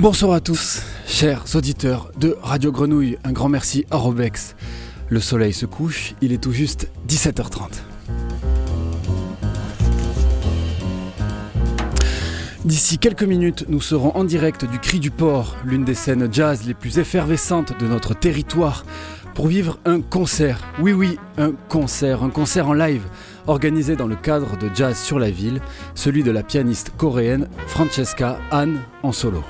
Bonsoir à tous, chers auditeurs de Radio Grenouille. Un grand merci à Robex. Le soleil se couche, il est tout juste 17h30. D'ici quelques minutes, nous serons en direct du Cri du Port, l'une des scènes jazz les plus effervescentes de notre territoire, pour vivre un concert. Oui, oui, un concert, un concert en live, organisé dans le cadre de Jazz sur la ville, celui de la pianiste coréenne Francesca Han en solo.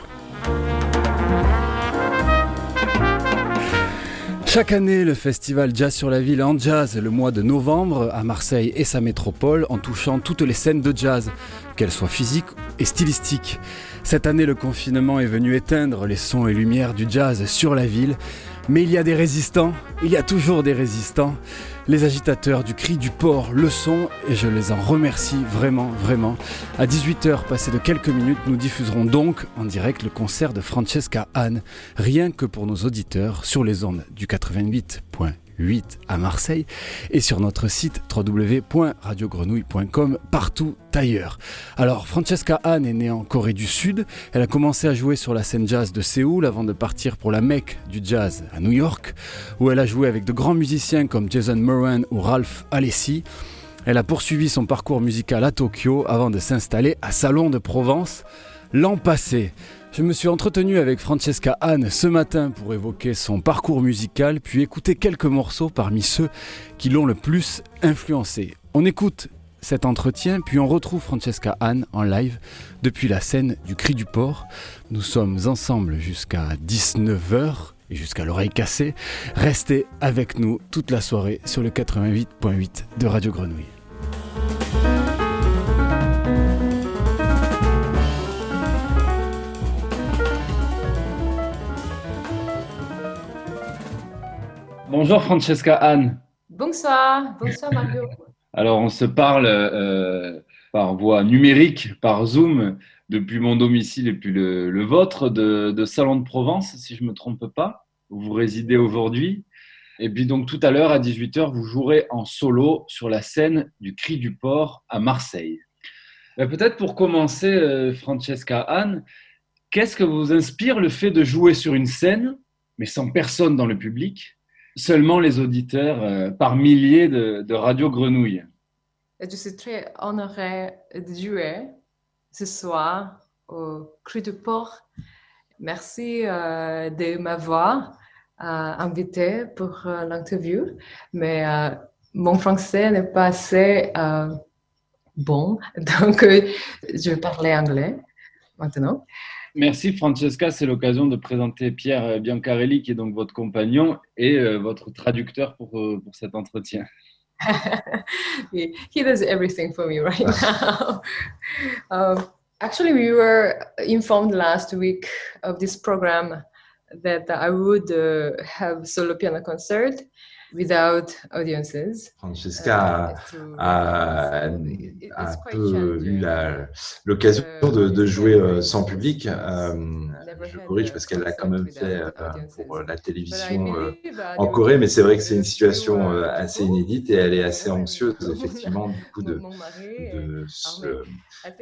Chaque année, le festival Jazz sur la ville en jazz le mois de novembre à Marseille et sa métropole en touchant toutes les scènes de jazz, qu'elles soient physiques et stylistiques. Cette année, le confinement est venu éteindre les sons et lumières du jazz sur la ville, mais il y a des résistants, il y a toujours des résistants. Les agitateurs du cri du port le sont et je les en remercie vraiment, vraiment. À 18h, passé de quelques minutes, nous diffuserons donc en direct le concert de Francesca Anne, rien que pour nos auditeurs sur les ondes du 88. 8 à Marseille et sur notre site www.radiogrenouille.com partout ailleurs. Alors Francesca Han est née en Corée du Sud, elle a commencé à jouer sur la scène jazz de Séoul avant de partir pour la Mecque du jazz à New York où elle a joué avec de grands musiciens comme Jason Moran ou Ralph Alessi. Elle a poursuivi son parcours musical à Tokyo avant de s'installer à Salon de Provence l'an passé. Je me suis entretenu avec Francesca Anne ce matin pour évoquer son parcours musical, puis écouter quelques morceaux parmi ceux qui l'ont le plus influencé. On écoute cet entretien, puis on retrouve Francesca Anne en live depuis la scène du Cri du Port. Nous sommes ensemble jusqu'à 19h et jusqu'à l'oreille cassée. Restez avec nous toute la soirée sur le 88.8 de Radio Grenouille. Bonjour Francesca Anne. Bonsoir, bonsoir Mario. Alors on se parle euh, par voie numérique, par Zoom, depuis mon domicile et puis le, vôtre de, Salon de Provence, si je ne me trompe pas, où vous résidez aujourd'hui. Et puis donc tout à l'heure à 18h, vous jouerez en solo sur la scène du Cri du Port à Marseille. Ben, peut-être pour commencer, euh, Francesca Anne, qu'est-ce que vous inspire le fait de jouer sur une scène, mais sans personne dans le public, seulement les auditeurs euh, par milliers de, de Radio Grenouille. Je suis très honorée de jouer ce soir au Cru du Port. Merci euh, de m'avoir euh, invité pour l'interview, mais mon français n'est pas assez bon, donc je vais parler anglais maintenant. Merci Francesca, c'est l'occasion de présenter Pierre Biancarelli qui est donc votre compagnon et euh, votre traducteur pour, euh, pour cet entretien. he, does everything for me right now. um, actually, we were informed last week of this program that I would uh, have solo piano concert without audiences. Francesca uh, a, a, un peu eu l'occasion de, de, jouer uh, sans public. Euh, je corrige parce qu'elle l'a quand même fait euh, pour la télévision euh, en Corée, mais c'est vrai que c'est une situation assez inédite et elle est assez anxieuse, effectivement, du coup, de, de se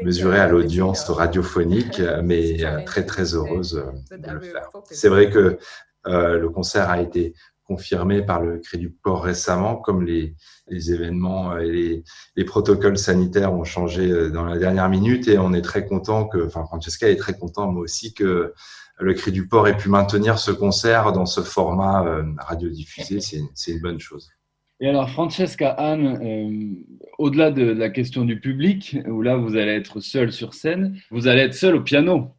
mesurer à l'audience radiophonique, mais très, très heureuse de le faire. C'est vrai que le concert a été confirmé par le Crédit du Port récemment, comme les, les événements et les, les, protocoles sanitaires ont changé euh, dans la dernière minute. Et on est très content que, enfin, Francesca est très content, moi aussi, que le Crédit du Port ait pu maintenir ce concert dans ce format euh, radiodiffusé. C'est une bonne chose. Et alors, Francesca Anne, euh, au-delà de la question du public, où là, vous allez être seul sur scène, vous allez être seul au piano.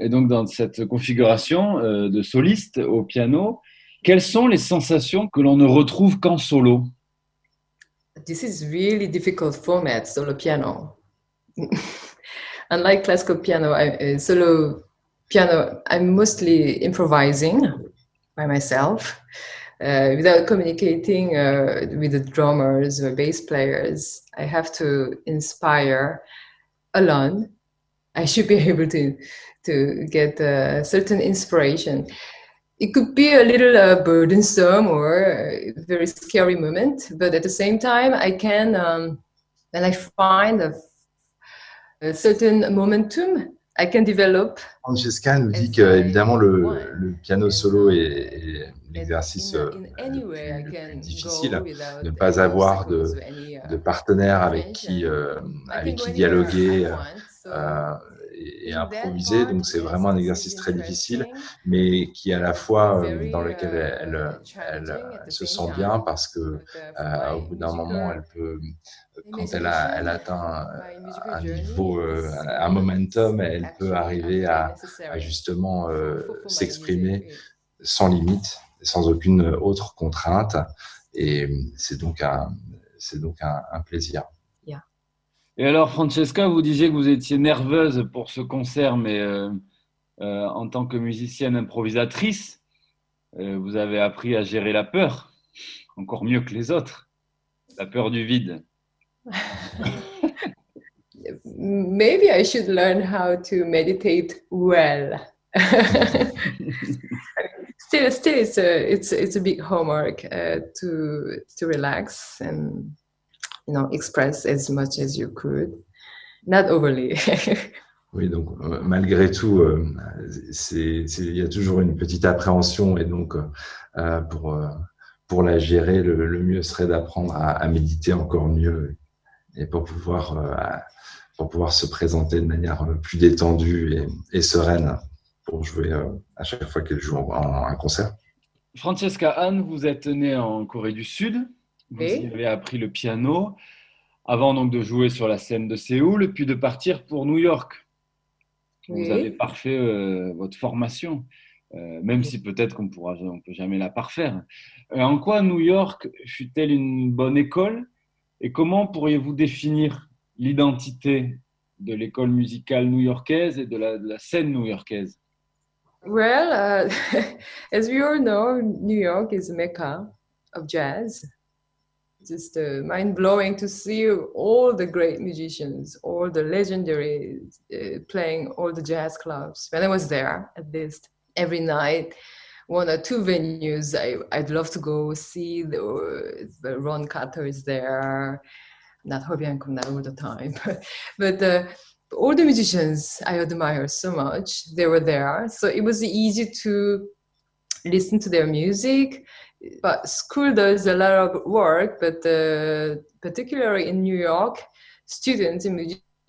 Et donc, dans cette configuration de soliste au piano, quelles sont les sensations que l'on ne retrouve qu'en solo This is really difficult format, solo piano. Unlike classical piano, I, uh, solo piano, I'm mostly improvising by myself. Uh, without communicating uh, with the drummers or bass players, I have to inspire alone. I should be able to to get a certain inspiration it could be a little uh, burdensome or a very scary moment, but at the same time, I can, um, when I find a, a certain momentum, I can develop. Francesca nous dit que évidemment le, le piano solo est, l'exercice euh, plus difficile, ne pas avoir de, de partenaire avec qui, euh, avec qui dialoguer euh, et, improviser. Donc c'est vraiment un exercice très difficile, mais qui à la fois dans lequel elle, elle, se sent bien parce que au bout d'un moment elle peut quand elle, a, elle atteint un niveau, euh, un momentum, elle peut arriver à, justement euh, s'exprimer sans limite, sans aucune autre contrainte. Et c'est donc un, c'est donc un, plaisir. Et alors, Francesca, vous disiez que vous étiez nerveuse pour ce concert, mais euh, en tant que musicienne improvisatrice, vous avez appris à gérer la peur, encore mieux que les autres, la peur du vide. Maybe I should learn how to meditate well. still, still, it's a it's it's a big homework uh, to to relax and you know express as much as you could, not overly. Oui, donc euh, malgré tout, euh, il y a toujours une petite appréhension et donc euh, pour, euh, pour la gérer, le, le mieux serait d'apprendre à, à, méditer encore mieux et pour pouvoir, euh, pour pouvoir se présenter de manière plus détendue et, sereine pour jouer euh, à chaque fois qu'elle joue en, un concert. Francesca Anne, vous êtes née en Corée du Sud. Vous avez appris le piano avant donc de jouer sur la scène de Séoul, puis de partir pour New York. Vous avez parfait votre formation, même si peut-être qu'on on peut jamais la parfaire. en quoi New York fut-elle une bonne école et comment pourriez-vous définir l'identité de l'école musicale new-yorkaise et de la, de la scène new-yorkaise? Well, uh, as we all know, New York is a mecca of jazz. Just uh, mind blowing to see all the great musicians, all the legendary uh, playing all the jazz clubs. When I was there, at least every night, one or two venues I, I'd love to go see. The, the Ron Carter is there, not Hobian Kumna all the time, but uh, all the musicians I admire so much, they were there. So it was easy to listen to their music. But school does a lot of work, but uh, particularly in New York, students and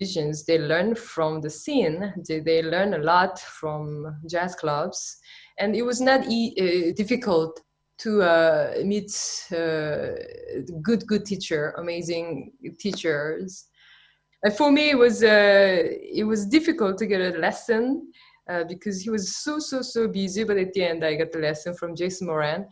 musicians, they learn from the scene. They, they learn a lot from jazz clubs. And it was not e- uh, difficult to uh, meet uh, good good teacher amazing teachers. And for me it was uh, it was difficult to get a lesson uh, because he was so so so busy but at the end i got the lesson from jason moran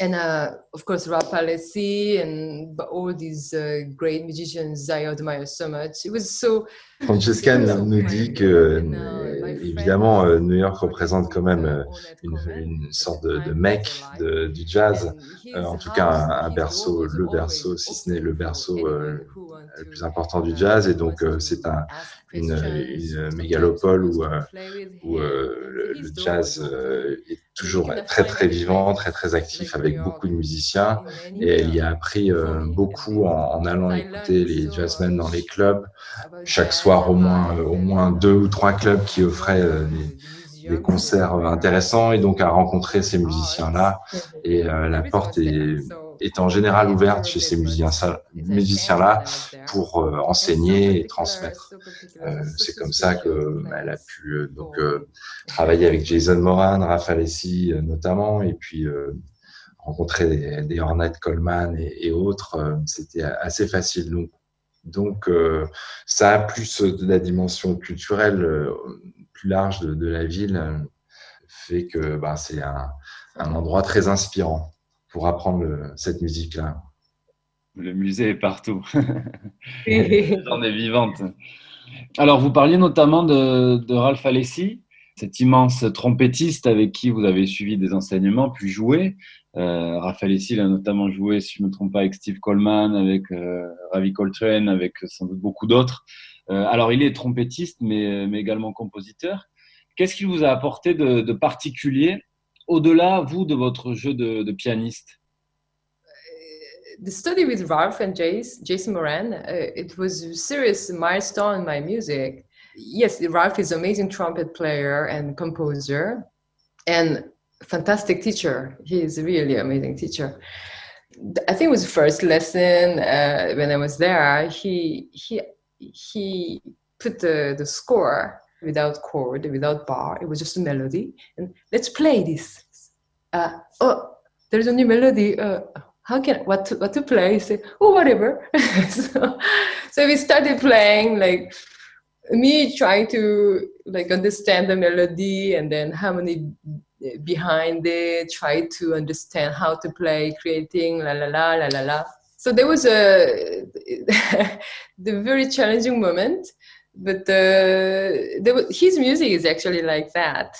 and uh, of course Ralph and all these uh, great musicians I admire so much. It was so. Francesca nous dit que euh, évidemment euh, New York représente quand même euh, une, une sorte de, de mec de, du jazz, en tout cas un, un, berceau, le berceau, si ce n'est le berceau le plus important du jazz, et donc c'est un, une, une, mégalopole où, où le, le, jazz est toujours très très vivant, très très actif avec beaucoup de musiciens. et elle y a appris beaucoup en, en, allant écouter les jazzmen dans les clubs. Chaque soir au moins au moins deux ou trois clubs qui offraient euh, des, concerts intéressants et donc à rencontrer ces musiciens là et euh, la porte est est en général ouverte chez ces musiciens-là pour euh, enseigner et transmettre. Euh, c'est comme ça qu'elle a pu euh, donc travailler avec Jason Moran, Raphaël Essi notamment, et puis rencontrer des, Ornette Coleman et, et autres. C'était assez facile. Donc, donc ça a plus de la dimension culturelle plus large de, de la ville, fait que bah, c'est un, un endroit très inspirant pour apprendre cette musique-là. Le musée est partout. J'en est vivante. Alors, vous parliez notamment de, de Ralph Alessi, cet immense trompettiste avec qui vous avez suivi des enseignements, puis joué. Euh, Ralph Alessi a notamment joué, si je ne me trompe pas, avec Steve Coleman, avec euh, Ravi Coltrane, avec sans doute beaucoup d'autres. Euh, alors, il est trompettiste, mais, également compositeur. Qu'est-ce qu'il vous a apporté de, particulier au-delà, vous, de votre jeu de, pianiste? The study with Ralph and Jason Moran, uh, it was a serious milestone in my music yes, Ralph is an amazing trumpet player and composer, and fantastic teacher. He is really amazing teacher. I think it was the first lesson uh, when I was there. He he he put the, the score without chord, without bar. It was just a melody, and let's play this. Uh, oh, there's a new melody. Uh, how can what to, what to play? Say, oh, whatever. so, so we started playing like me trying to like understand the melody and then harmony behind it, try to understand how to play, creating la la la la la la. So there was a the very challenging moment, but uh, was, his music is actually like that.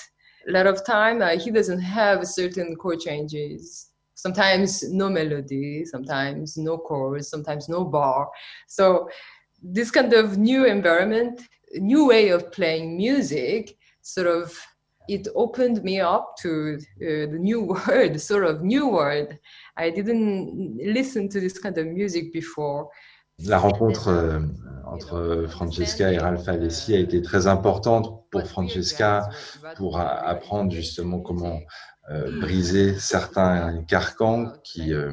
A lot of time uh, he doesn't have certain chord changes. Sometimes no melody, sometimes no chords, sometimes no bar. So this kind of new environment, new way of playing music, sort of it opened me up to uh, the new world, sort of new world. I didn't listen to this kind of music before. La rencontre euh, entre Francesca et Ralph Alessi a été très importante pour Francesca pour apprendre justement comment euh, briser certains carcans qui, euh,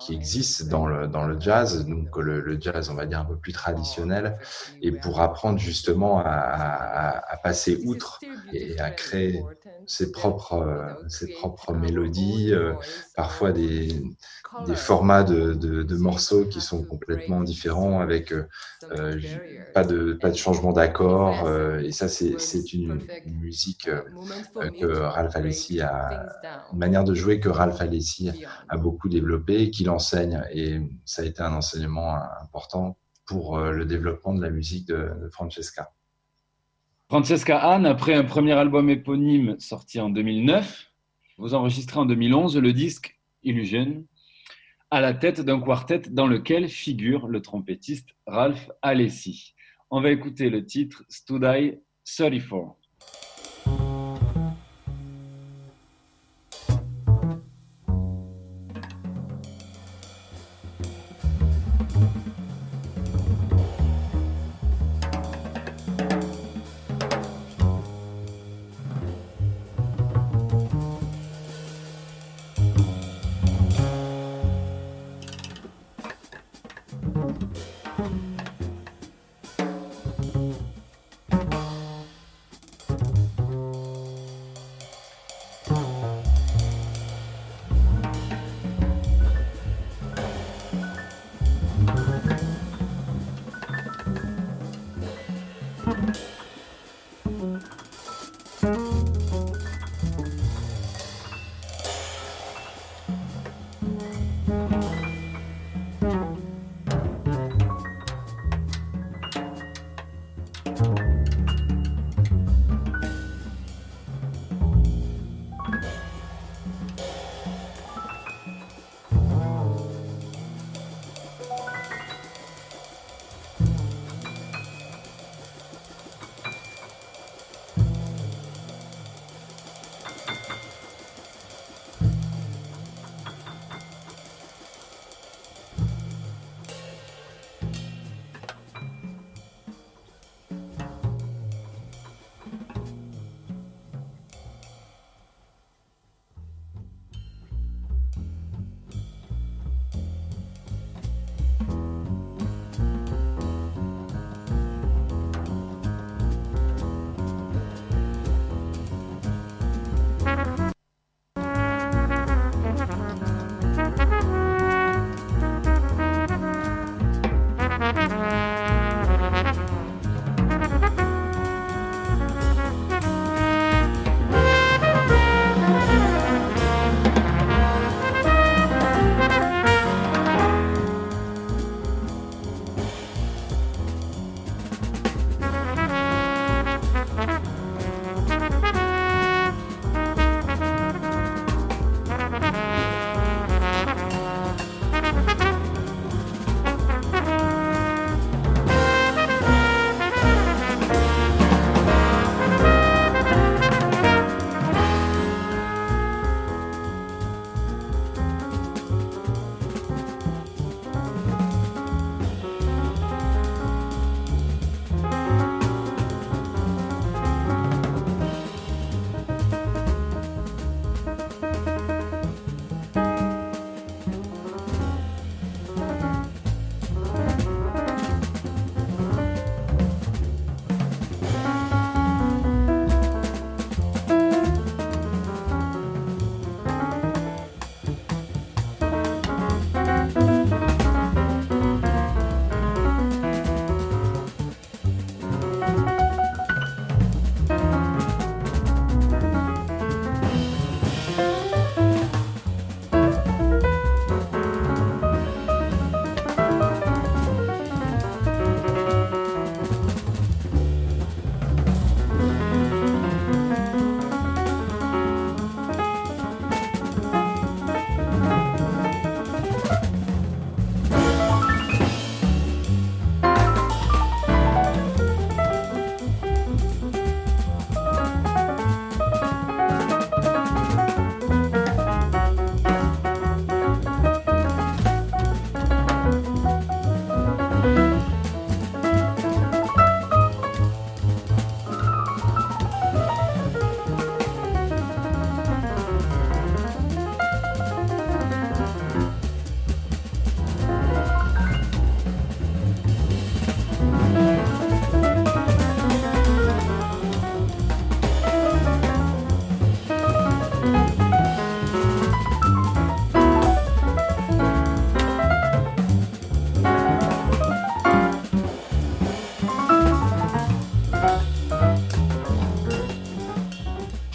qui existent dans le, dans le jazz, donc le, le, jazz, on va dire, un peu plus traditionnel, et pour apprendre justement à, à, passer outre et à créer ses propres, euh, ses propres mélodies, parfois des, des formats de, de, morceaux qui sont complètement différents, avec euh, pas, de, pas de changement d'accord. et ça, c'est une, musique que Ralph Alessi a, une manière de jouer que Ralph Alessi a beaucoup développé et qu'il enseigne. Et ça a été un enseignement important pour euh, le développement de la musique de, Francesca. Francesca Anne, après un premier album éponyme sorti en 2009, vous enregistrez en 2011 le disque Illusion, à la tête d'un quartet dans lequel figure le trompettiste Ralph Alessi. On va écouter le titre Studai 34.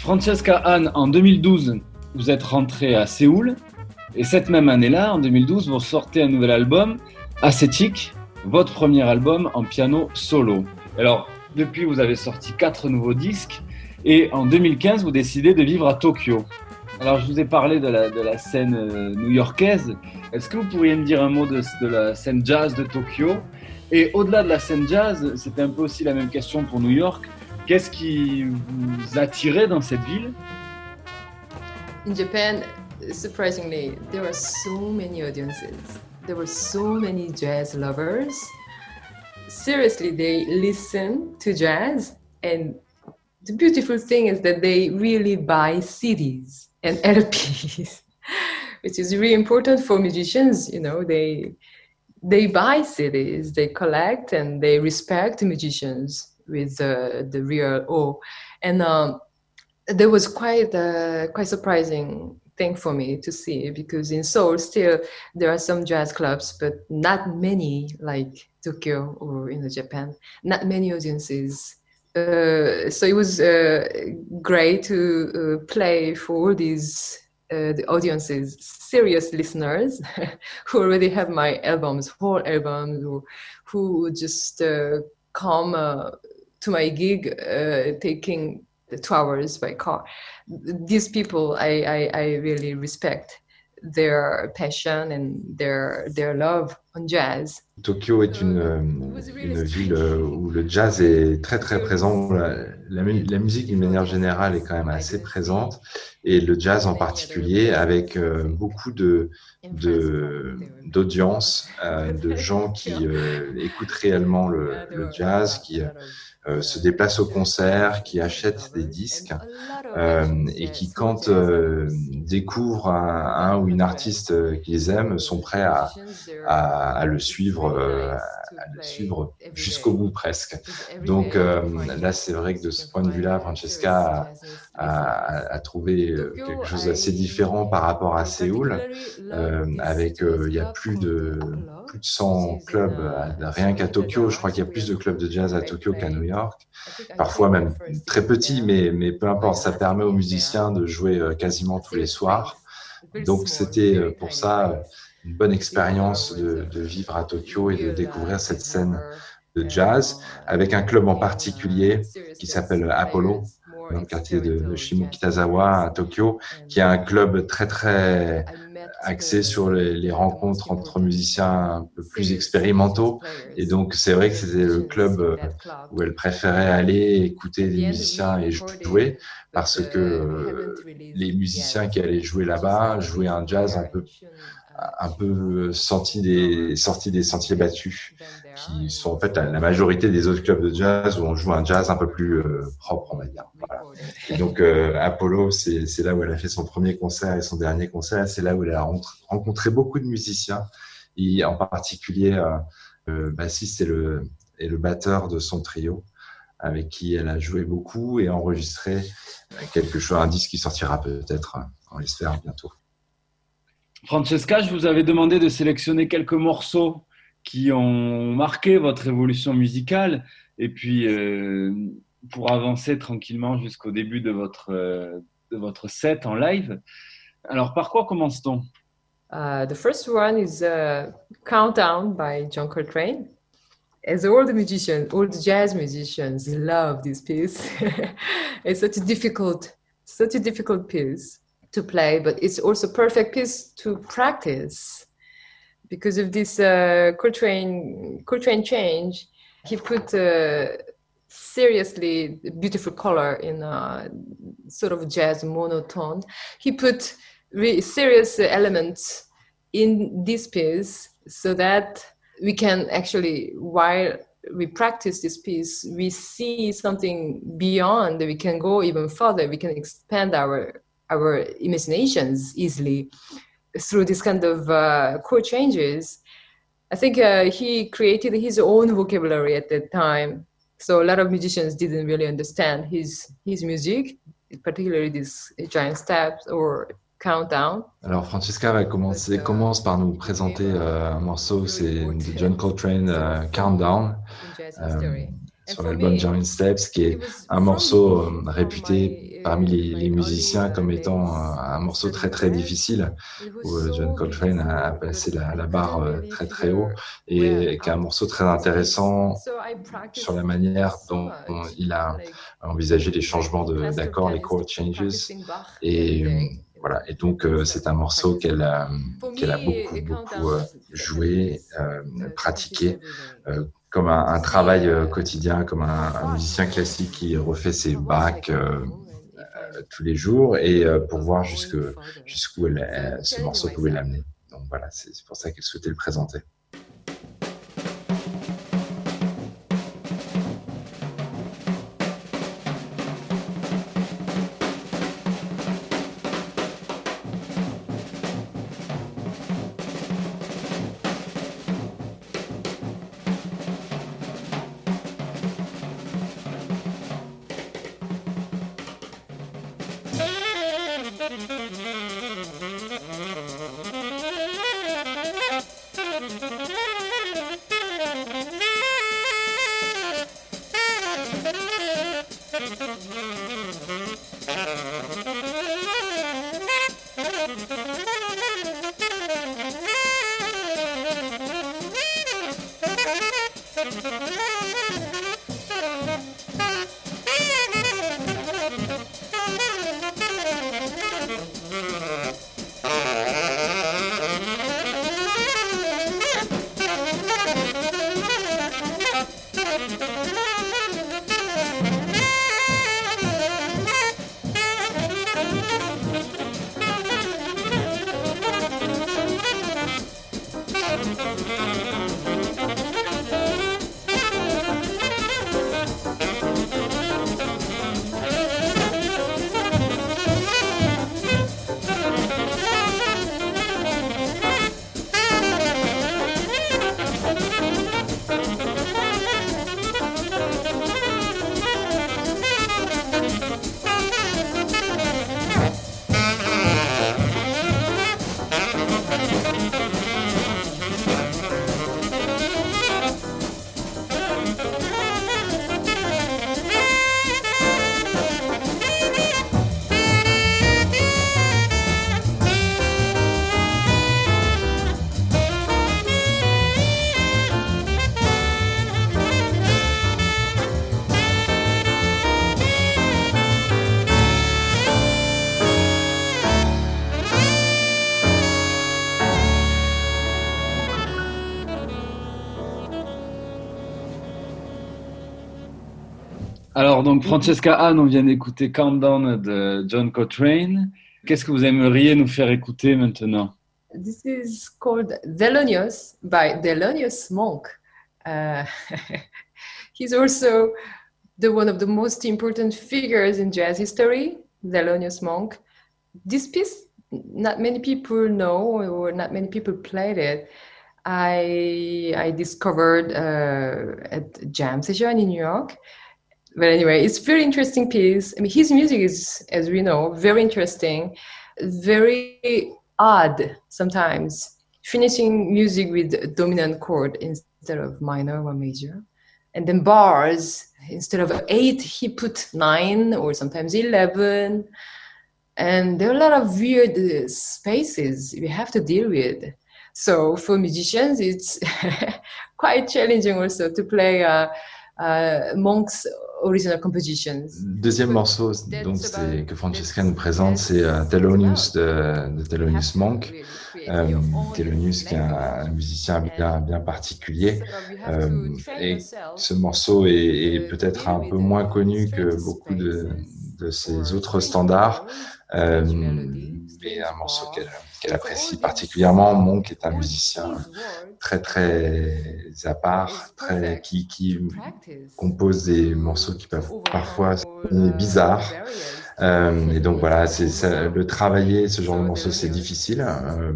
Francesca Anne, en 2012, vous êtes rentrée à Séoul. Et cette même année-là, en 2012, vous sortez un nouvel album, Ascetic, votre premier album en piano solo. Alors, depuis, vous avez sorti quatre nouveaux disques. Et en 2015, vous décidez de vivre à Tokyo. Alors, je vous ai parlé de la, scène euh, new-yorkaise. Est-ce que vous pourriez me dire un mot de la scène jazz de Tokyo? Et au-delà de la scène jazz, c'était un peu aussi la même question pour New York. Qu'est-ce qui vous attirait dans cette ville In Japan, surprisingly, there are so many audiences. There were so many jazz lovers. Seriously, they listen to jazz and the beautiful thing is that they really buy CDs and LPs, which is really important for musicians. You know, they they buy CDs, they collect, and they respect musicians with uh, the real O. And um, there was quite a quite surprising thing for me to see because in Seoul still there are some jazz clubs, but not many like Tokyo or in Japan. Not many audiences. Uh, so it was uh, great to uh, play for these uh, the audiences, serious listeners who already have my albums, whole albums, or who just uh, come uh, to my gig taking the two hours by car. These people, I, I, I really respect their passion and their, their love on jazz. Tokyo est une, euh, une ville euh, où le jazz est très très présent. La, la, la, musique d'une manière générale est quand même assez présente et le jazz en particulier avec euh, beaucoup de d'audience, de, de, gens qui écoutent réellement le, le jazz, qui euh, se déplacent au concert, qui achètent des disques euh, et qui, quand euh, découvrent un, un, ou une artiste qu'ils aiment, sont prêts à, à, à le suivre, à le suivre jusqu'au bout presque. Donc là, c'est vrai que de ce point de vue-là, Francesca a, a, trouvé quelque chose d'assez différent par rapport à Séoul, avec il y a plus de plus de 100 clubs rien qu'à Tokyo. Je crois qu'il y a plus de clubs de jazz à Tokyo qu'à New York. Parfois même très petit, mais, mais peu importe, ça permet aux musiciens de jouer euh, quasiment tous les soirs. Donc c'était euh, pour ça une bonne expérience de, vivre à Tokyo et de découvrir cette scène de jazz avec un club en particulier qui s'appelle Apollo dans le quartier de, Shimokitazawa à Tokyo, qui est un club très très axé sur les, rencontres entre musiciens un peu plus expérimentaux. Et donc, c'est vrai que c'était le club euh, où elle préférait aller écouter des musiciens et jouer parce que euh, les musiciens qui allaient jouer là-bas jouaient un jazz un peu un peu sorti des, sorti des sentiers battus, qui sont en fait la, majorité des autres clubs de jazz où on joue un jazz un peu plus euh, propre, on va dire. Donc euh, Apollo, c'est là où elle a fait son premier concert et son dernier concert. C'est là où elle a rencontré beaucoup de musiciens, et en particulier euh, le bassiste et le, et le batteur de son trio, avec qui elle a joué beaucoup et enregistré quelque chose, un disque qui sortira peut-être, on l'espère bientôt. Francesca, je vous avais demandé de sélectionner quelques morceaux qui ont marqué votre évolution musicale et puis euh, pour avancer tranquillement jusqu'au début de votre, euh, de votre set en live. Alors, par quoi commence-t-on? Uh, The first one is uh, Countdown by John Coltrane. As all the musicians, all the jazz musicians love this piece. it's such a difficult, such a difficult piece. To play, but it's also perfect piece to practice because of this uh, Coltrane Coltrane change. He put uh, seriously beautiful color in a sort of jazz monotone. He put serious elements in this piece so that we can actually while we practice this piece we see something beyond we can go even further we can expand our our imaginations easily through this kind of uh, chord changes. I think uh, he created his own vocabulary at that time. So a lot of musicians didn't really understand his his music, particularly these giant steps or countdown. Alors Francesca va commencer, commence par nous présenter uh, un morceau, c'est de John Coltrane, uh, Countdown. Sur l'album Giant Steps, qui est un morceau euh, réputé parmi les, musiciens comme étant un, morceau très très difficile, où euh, John Coltrane a passé la, barre euh, très très haut, et qui est un morceau très intéressant sur la manière dont il a envisagé les changements d'accords, les chord changes, et voilà. Et donc, c'est un morceau qu'elle a, qu'elle a beaucoup, beaucoup joué, pratiqué, comme un, travail euh, quotidien, comme un, musicien classique qui refait ses bacs euh, euh, tous les jours et pour voir jusqu'où ce morceau pouvait l'amener. Donc voilà, c'est pour ça qu'elle souhaitait le présenter. Alors, donc, Francesca Anne, on vient d'écouter Countdown de John Coltrane. Qu'est-ce que vous aimeriez nous faire écouter maintenant? This is called Thelonious by Thelonious Monk. Uh, he's also the one of the most important figures in jazz history, Thelonious Monk. This piece, not many people know or not many people played it. I, I discovered uh, at jam session in New York. But anyway, it's very interesting piece. I mean, his music is, as we know, very interesting, very odd sometimes. Finishing music with dominant chord instead of minor or major, and then bars instead of eight, he put nine or sometimes eleven. And there are a lot of weird spaces we have to deal with. So for musicians, it's quite challenging also to play uh, uh, Monk's original compositions. Deuxième morceau donc, que Francesca nous présente, c'est uh, Thelonious de, de Thelonious Monk. Euh, Thelonious qui est un, musicien bien, bien particulier. Euh, et ce morceau est, est peut-être un peu moins connu que beaucoup de, de ses autres standards. Euh, mais un morceau qu'elle qu'elle apprécie particulièrement. Monk est un musicien très très à part, très, qui, qui compose des morceaux qui peuvent parfois sonner bizarres. Euh, et donc voilà, c'est le travailler ce genre de morceaux, c'est difficile euh,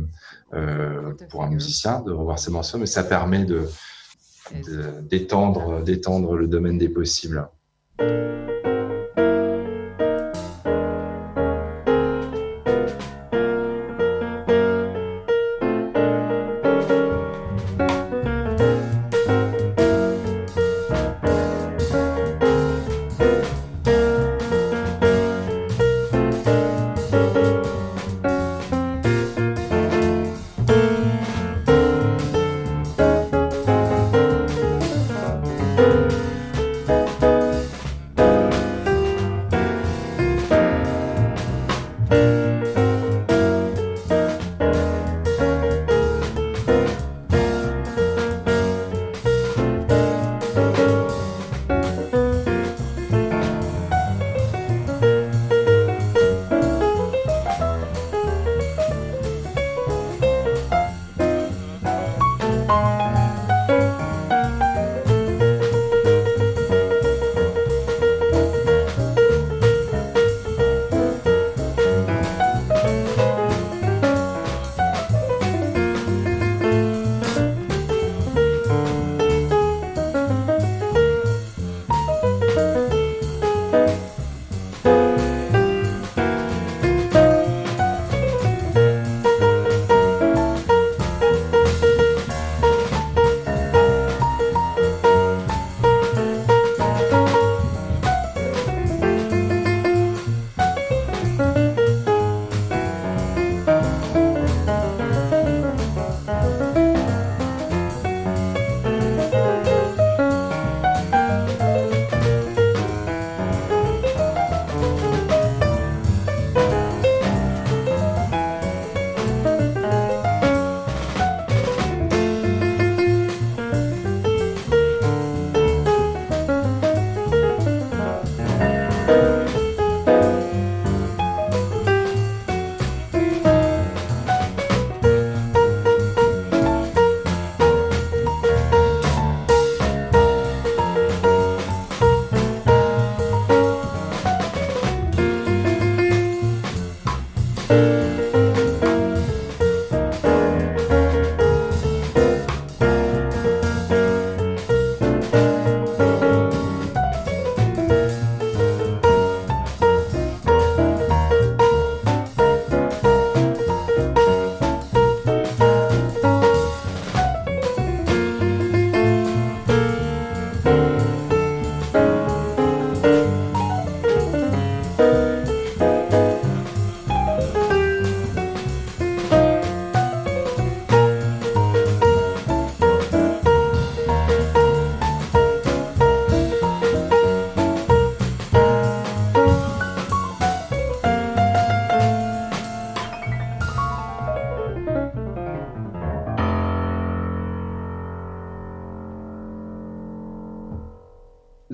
euh, pour un musicien de revoir ces morceaux, mais ça permet de d'étendre d'étendre le domaine des possibles.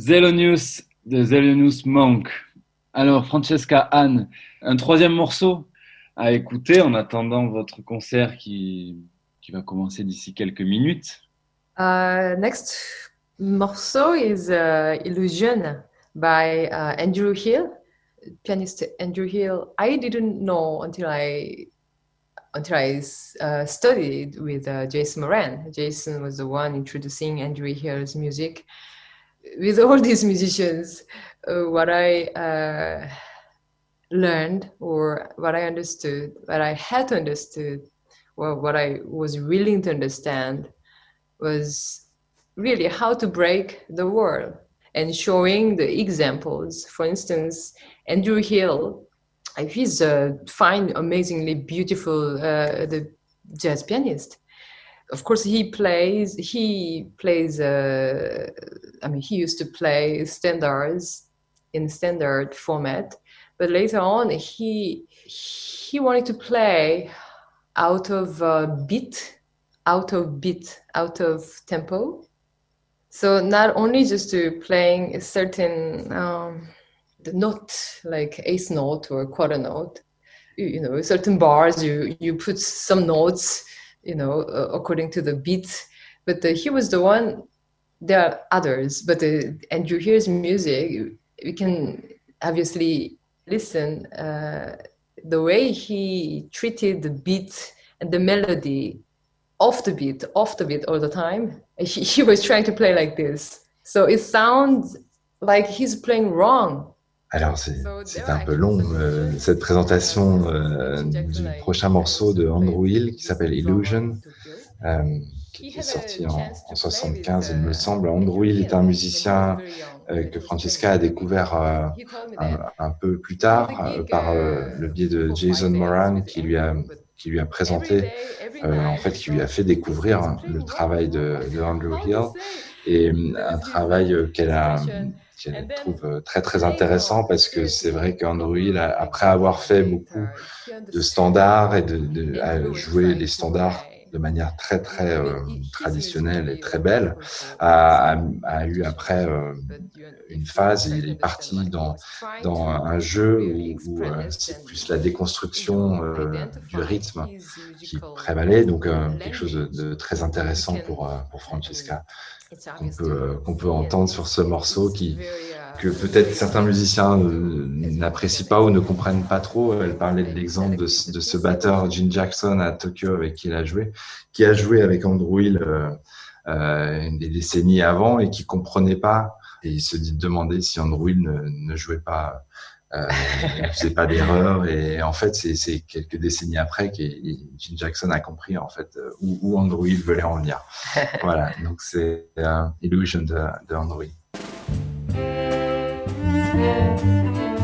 Zelonius de Zelonius Monk. Alors, Francesca Anne, un troisième morceau à écouter en attendant votre concert qui, qui va commencer d'ici quelques minutes. Uh, next morceau is uh, Illusion by uh, Andrew Hill, pianist Andrew Hill. I didn't know until I until I uh, studied with uh, Jason Moran. Jason was the one introducing Andrew Hill's music. With all these musicians, uh, what I uh, learned or what I understood, what I had to understood, well, what I was willing to understand was really how to break the world and showing the examples. For instance, Andrew Hill he's a fine, amazingly beautiful uh, the jazz pianist. Of course, he plays. He plays. Uh, I mean, he used to play standards in standard format, but later on, he he wanted to play out of uh, beat, out of beat, out of tempo. So not only just to playing a certain um, the note, like eighth note or quarter note, you, you know, certain bars, you, you put some notes, you know, uh, according to the beat. But uh, he was the one, there are others, but uh, and you hear his music, we can obviously listen uh, the way he treated the beat and the melody off the beat, off the beat all the time. He, he was trying to play like this. So it sounds like he's playing wrong Alors, c'est un peu long, euh, cette présentation euh, du prochain morceau de Andrew Hill qui s'appelle Illusion, euh, qui est sorti en, en, 75, il me semble. Andrew Hill est un musicien que Francesca a découvert un, un, peu plus tard par le biais de Jason Moran qui lui a, qui lui a présenté, en fait, qui lui a fait découvrir le travail de, de Andrew Hill et un travail qu'elle a je trouve euh, très très intéressant parce que c'est vrai qu'Andrew après avoir fait beaucoup de standards et de, de jouer les standards de manière très très euh, traditionnelle et très belle, a, a, eu après euh, une phase, il est parti dans, dans un jeu où, c'est plus la déconstruction du rythme qui prévalait, donc quelque chose de, de, très intéressant pour, pour Francesca qu'on peut, qu'on peut entendre sur ce morceau qui, que peut-être certains musiciens n'apprécient pas ou ne comprennent pas trop. Elle parlait de l'exemple de, de, ce batteur Gene Jackson à Tokyo avec qui il a joué, qui a joué avec Andrew Hill euh, euh, des décennies avant et qui comprenait pas. Et il se dit demandait si Andrew Hill ne, ne jouait pas euh, ne faisait pas d'erreur. Et en fait, c'est quelques décennies après que Gene Jackson a compris en fait où, où Andrew voulait en venir. voilà, donc c'est euh, Illusion de, de Andrew vient Yeah.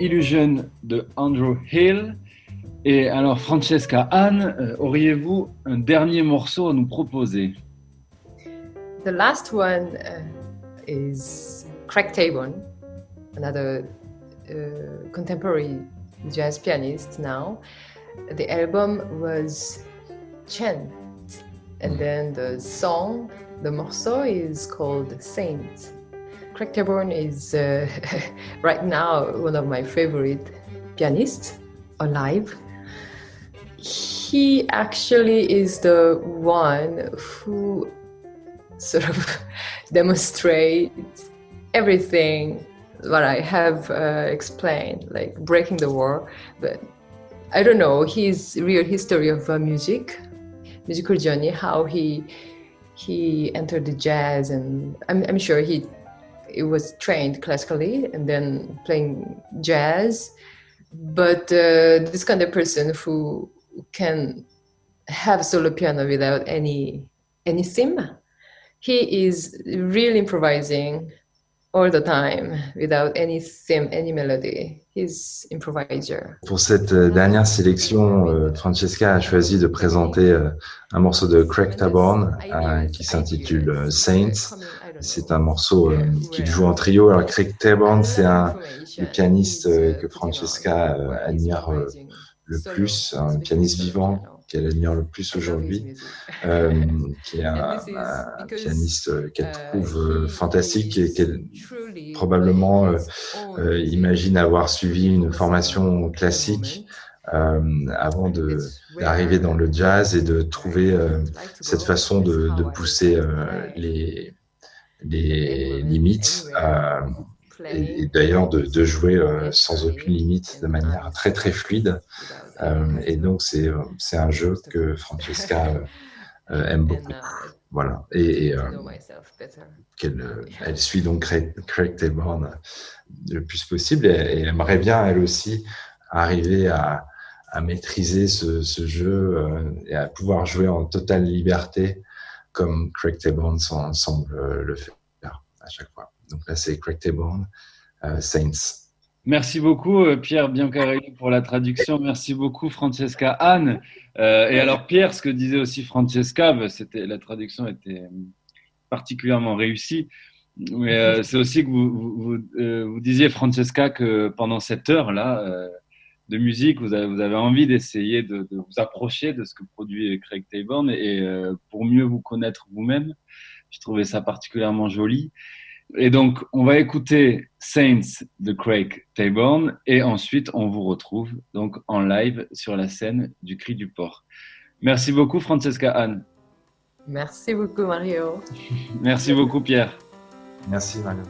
Illusion de Andrew Hill. Et alors, Francesca, Anne, euh, auriez-vous un dernier morceau à nous proposer? The last one uh, is Craig Taborn, another uh, contemporary jazz pianist now. The album was Chant, and then the song, the morceau is called Saint. Craig is uh, right now one of my favorite pianists alive. He actually is the one who sort of demonstrates everything what I have uh, explained, like breaking the war. But I don't know his real history of uh, music, musical journey, how he he entered the jazz, and I'm, I'm sure he it was trained classically and then playing jazz. But uh, this kind of person who can have solo piano without any any theme, he is really improvising all the time without any theme, any melody. He's improviser. Pour cette euh, dernière sélection, euh, Francesca a choisi de présenter euh, un morceau de Craig Taborn qui s'intitule Saints. C'est un morceau euh, qu'il joue en trio. Alors Craig Taborn, c'est un pianiste euh, que Francesca euh, admire le plus, un pianiste vivant qu'elle admire le plus aujourd'hui, qui est un, pianiste qu'elle trouve fantastique et qu'elle probablement imagine avoir suivi une formation classique. avant d'arriver dans le jazz et de trouver cette façon de, de pousser les, les limites euh, et, d'ailleurs de, de, jouer euh, sans aucune limite de manière très très fluide. Euh, et donc c'est c'est un jeu que Francesca aime beaucoup. Voilà. Et, et qu'elle elle suit donc Craig, Craig Taborn le plus possible. Et, aimerait bien elle aussi arriver à, à maîtriser ce, ce jeu et à pouvoir jouer en totale liberté comme Craig Taborn semble le faire à chaque fois. Donc là, c'est Craig Taborn, euh, Saints. Merci beaucoup euh, Pierre Biancarelli pour la traduction. Merci beaucoup Francesca Anne. Euh, et alors Pierre, ce que disait aussi Francesca, bah, c'était la traduction était particulièrement réussie. Mais c'est aussi que vous, disiez Francesca que pendant cette heure là de musique, vous avez, vous avez envie d'essayer de, de, vous approcher de ce que produit Craig Taborn et pour mieux vous connaître vous-même. Je trouvais ça particulièrement joli. Et donc, on va écouter Saints de Craig Taborn et ensuite on vous retrouve donc en live sur la scène du Cri du Port. Merci beaucoup, Francesca Anne. Merci beaucoup, Mario. Merci beaucoup, Pierre. Merci, Mario.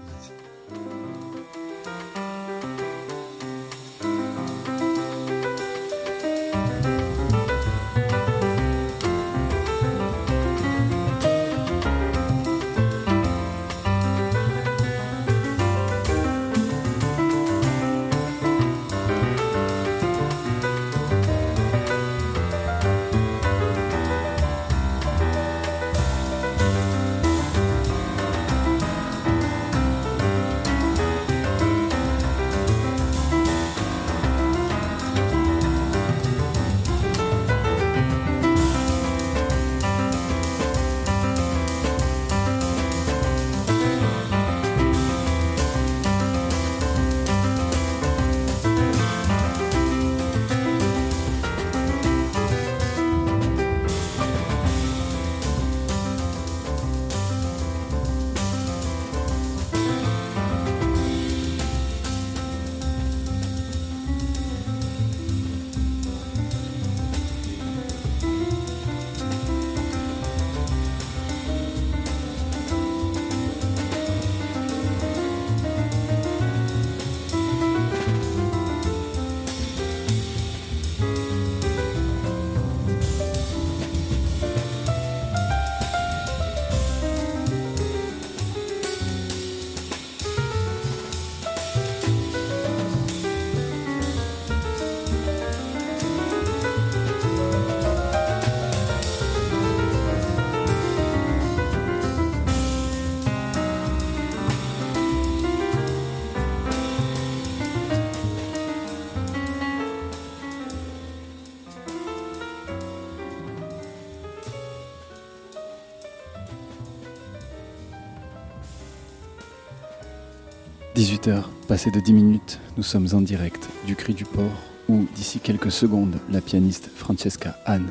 18h, passé de 10 minutes, nous sommes en direct du Cri du Port où, d'ici quelques secondes, la pianiste Francesca Anne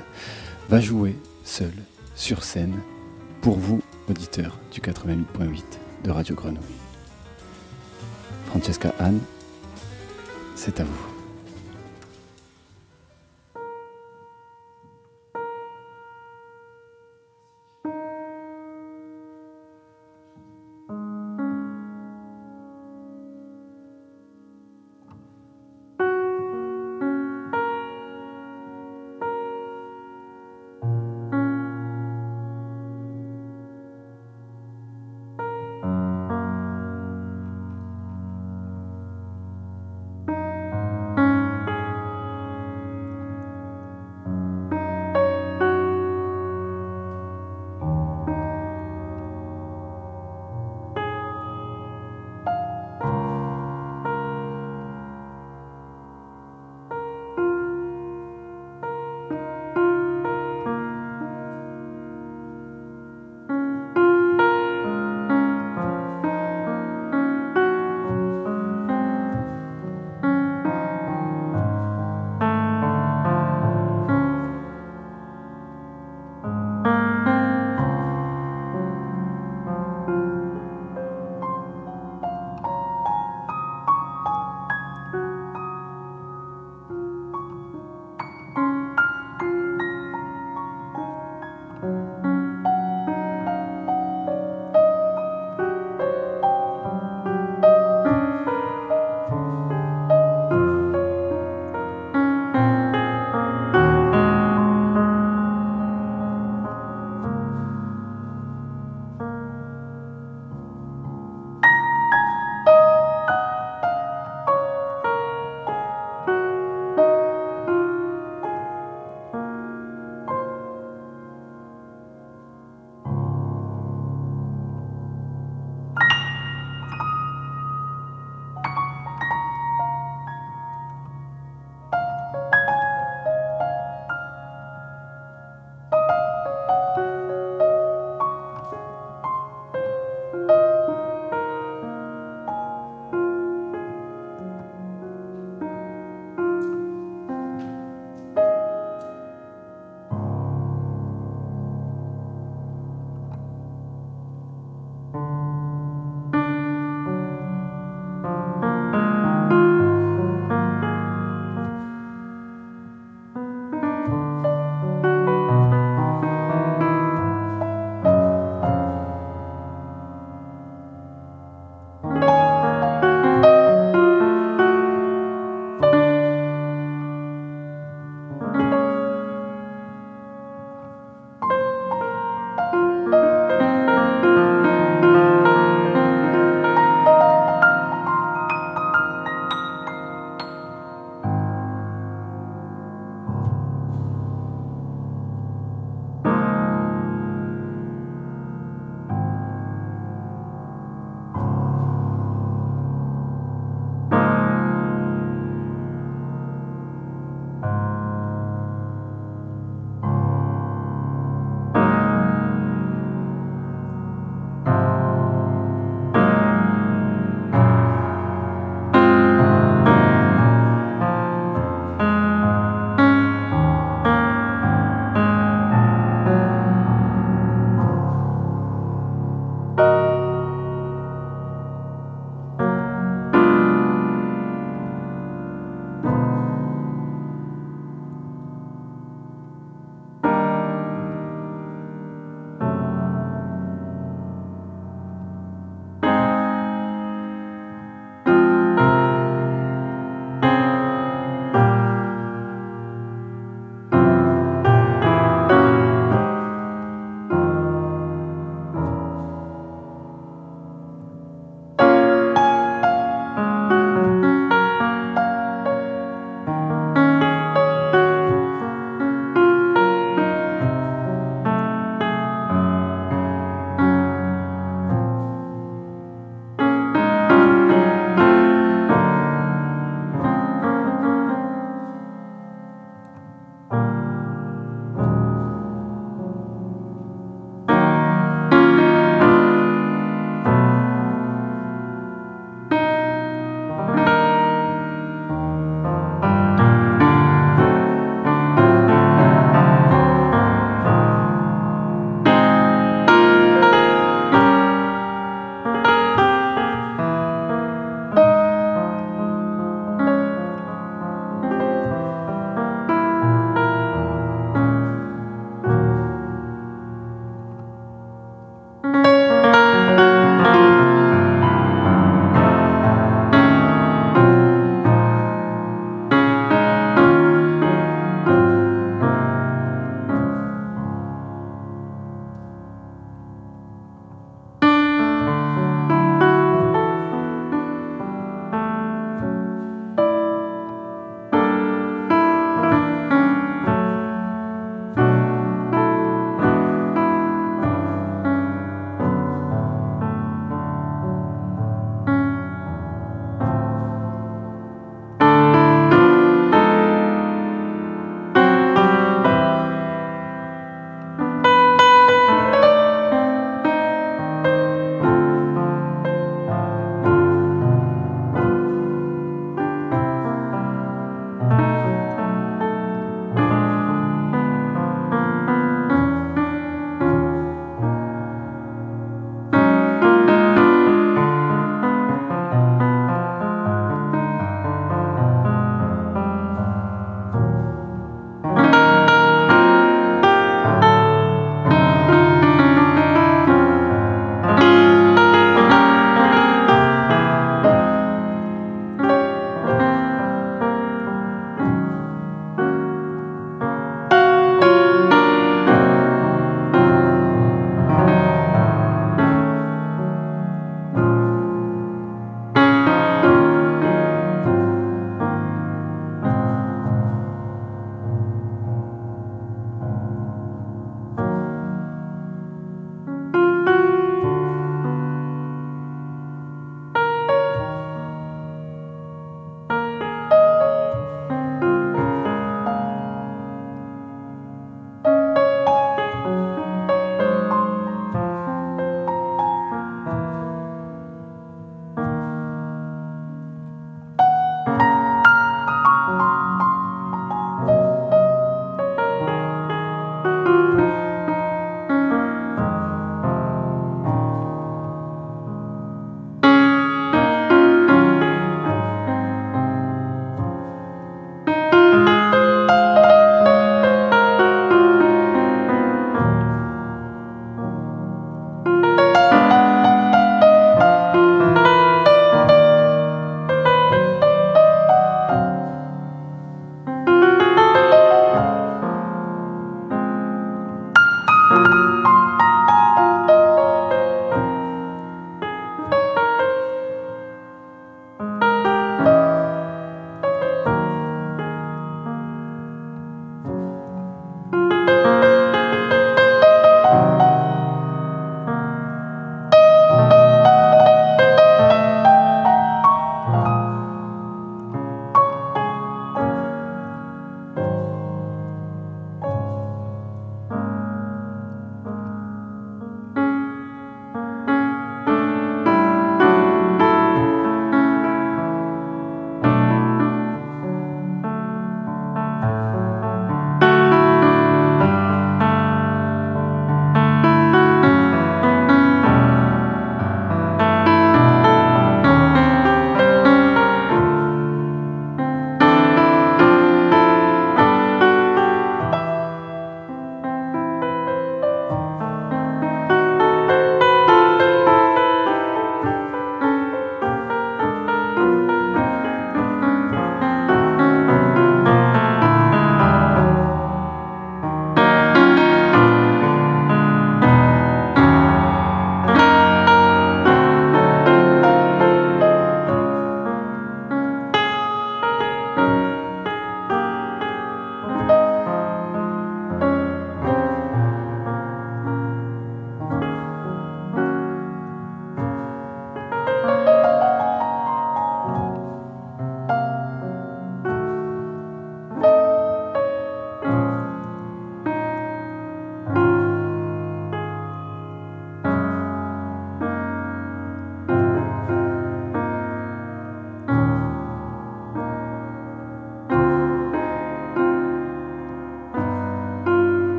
va jouer seule sur scène pour vous, auditeurs du 88.8 de Radio Grenouille. Francesca Anne, c'est à vous.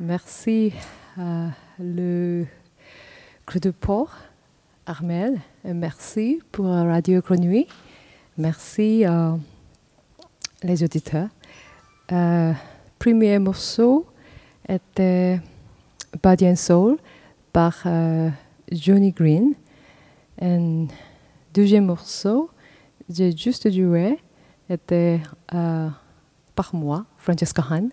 Merci à le Cru de Port, Armel. Merci pour Radio Grenouille. Merci à les auditeurs. Euh, premier morceau était Body and Soul par euh, Johnny Green. Et deuxième morceau, j'ai juste joué, était euh, par moi, Francesca Hahn,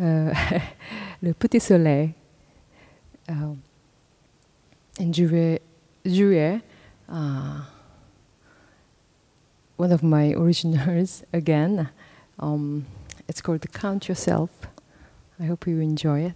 euh, Le Petit Soleil. Uh, and joué uh, one of my originals again. Um, it's called Count Yourself. I hope you enjoy it.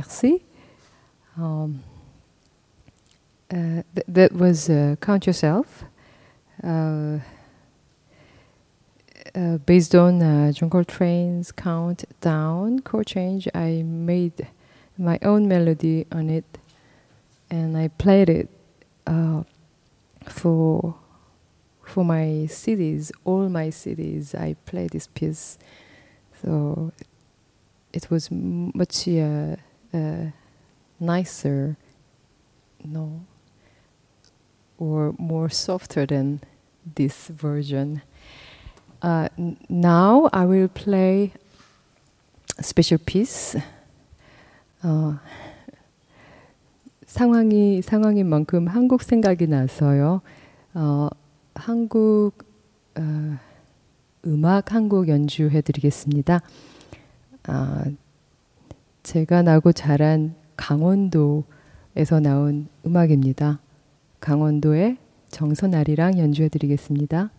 Merci. Um, uh, th that was uh, Count Yourself. Uh, uh, based on uh, John Coltrane's Countdown chord change, I made my own melody on it, and I played it uh, for for my cities, all my cities. I played this piece, so it was much uh, uh, nicer, no, or more softer than this version. Uh, now I will play a special piece. 어, 상황이 상황인 만큼 한국 생각이 나서요. 어, 한국 어, 음악 한곡 연주해드리겠습니다. 아, 제가 나고 자란 강원도에서 나온 음악입니다. 강원도의 정선아리랑 연주해 드리겠습니다.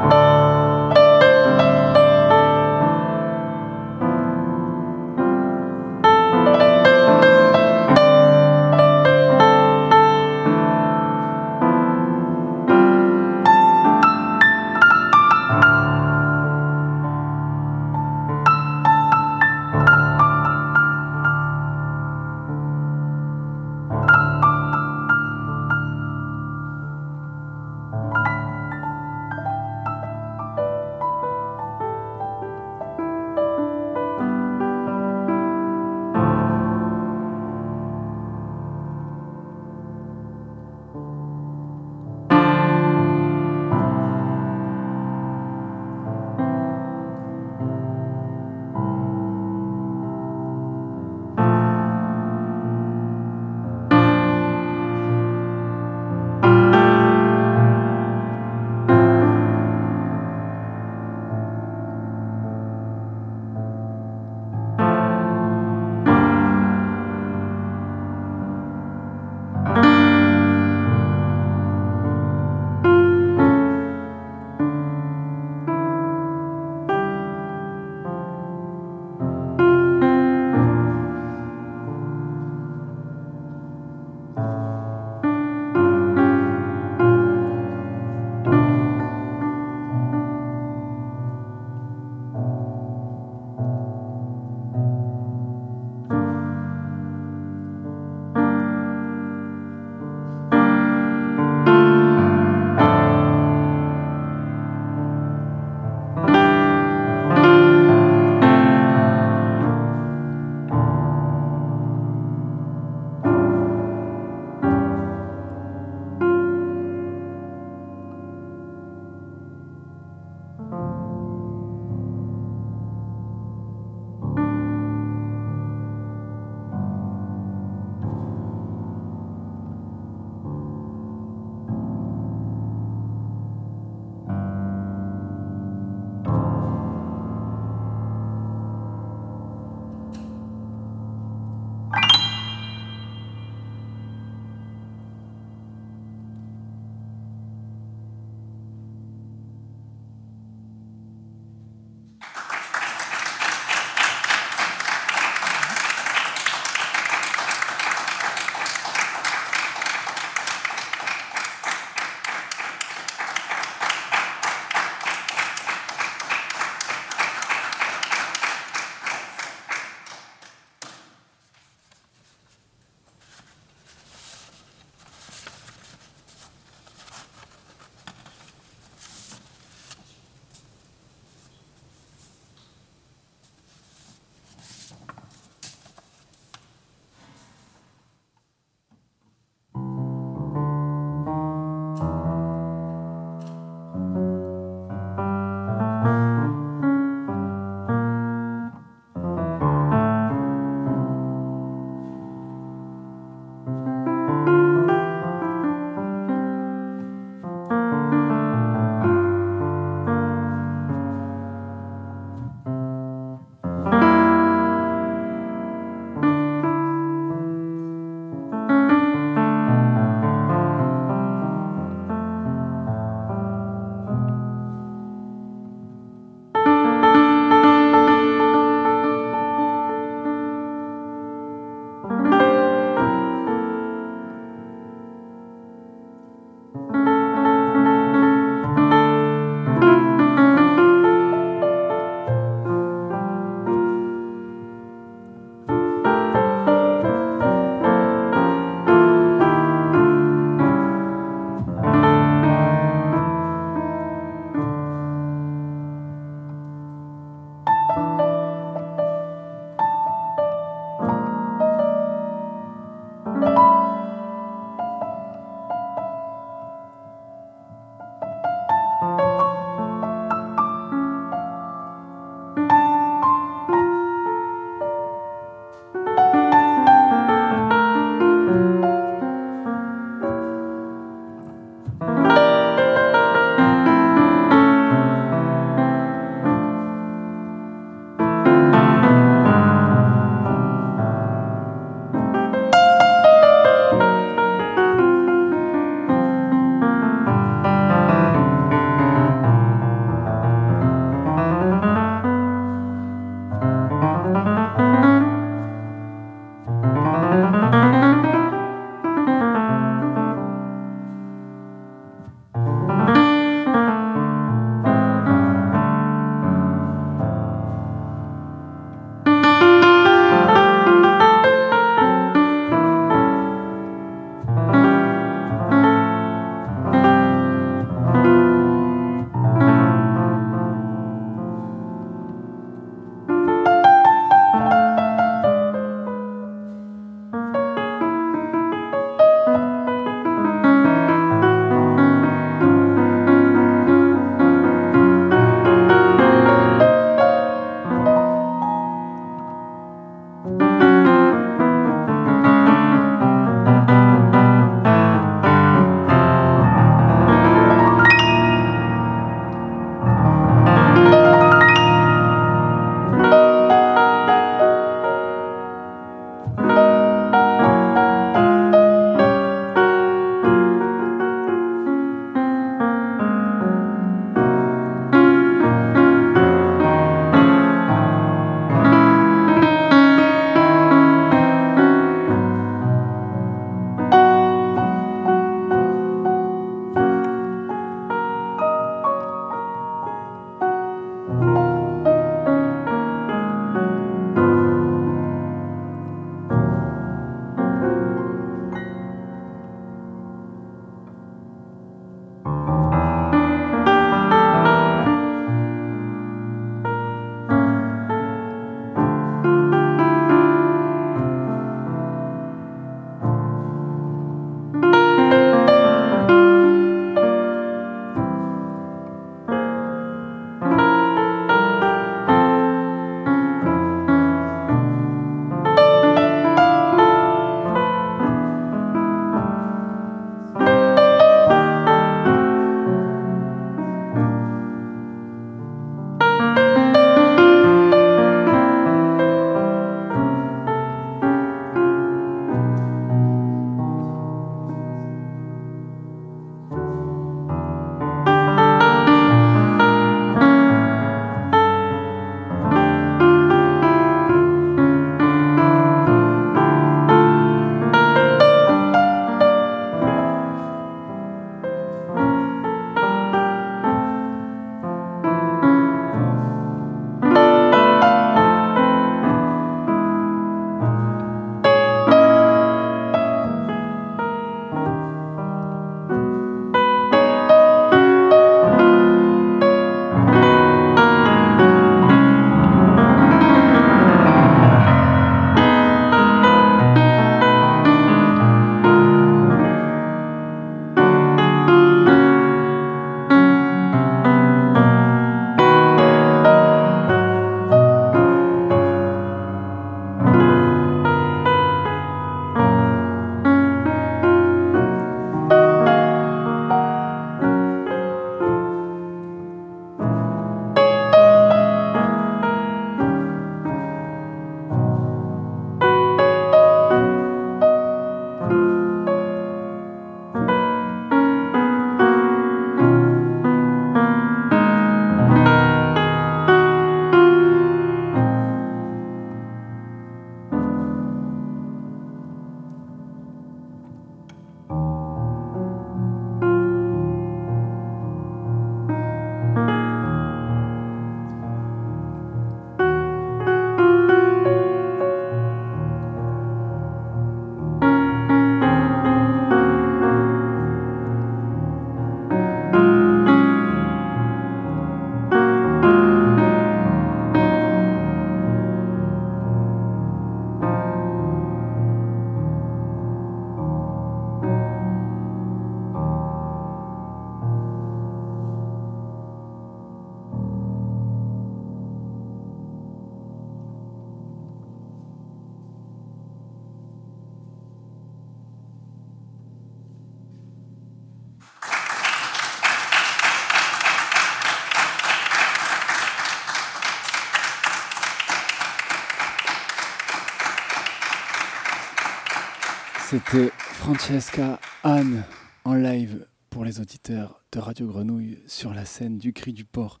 C'était Francesca Anne en live pour les auditeurs de Radio Grenouille sur la scène du Cri du Port.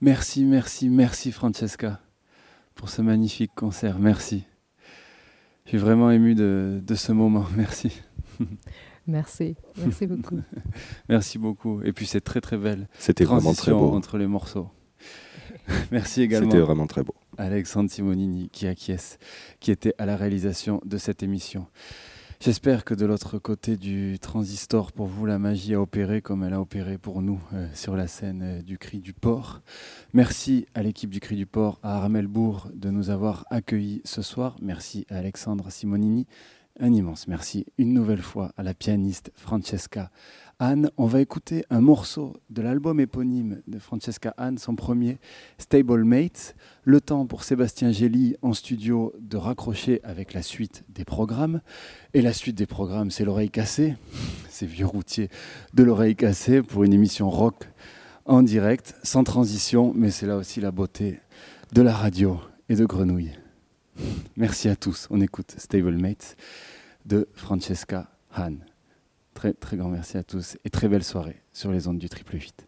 Merci, merci, merci Francesca pour ce magnifique concert. Merci. Je suis vraiment ému de, de ce moment. Merci. Merci, merci beaucoup. merci beaucoup. Et puis c'est très très belle. C'était vraiment très beau entre les morceaux. merci également. C'était vraiment très beau. Alexandre Simonini qui acquiesce, qui était à la réalisation de cette émission. J'espère que de l'autre côté du transistor, pour vous, la magie a opéré comme elle a opéré pour nous euh, sur la scène euh, du Cri du Port. Merci à l'équipe du Cri du Port, à Armel Bourg de nous avoir accueillis ce soir. Merci à Alexandre Simonini. Un immense merci une nouvelle fois à la pianiste Francesca Anne. On va écouter un morceau de l'album éponyme de Francesca Anne, son premier, Stable Mates. Le temps pour Sébastien Gély en studio de raccrocher avec la suite des programmes. Et la suite des programmes, c'est l'oreille cassée. C'est vieux routier de l'oreille cassée pour une émission rock en direct, sans transition, mais c'est là aussi la beauté de la radio et de Grenouille. Merci à tous. On écoute Stable Mates de Francesca Hahn. Très, très grand merci à tous et très belle soirée sur les ondes du triple 8.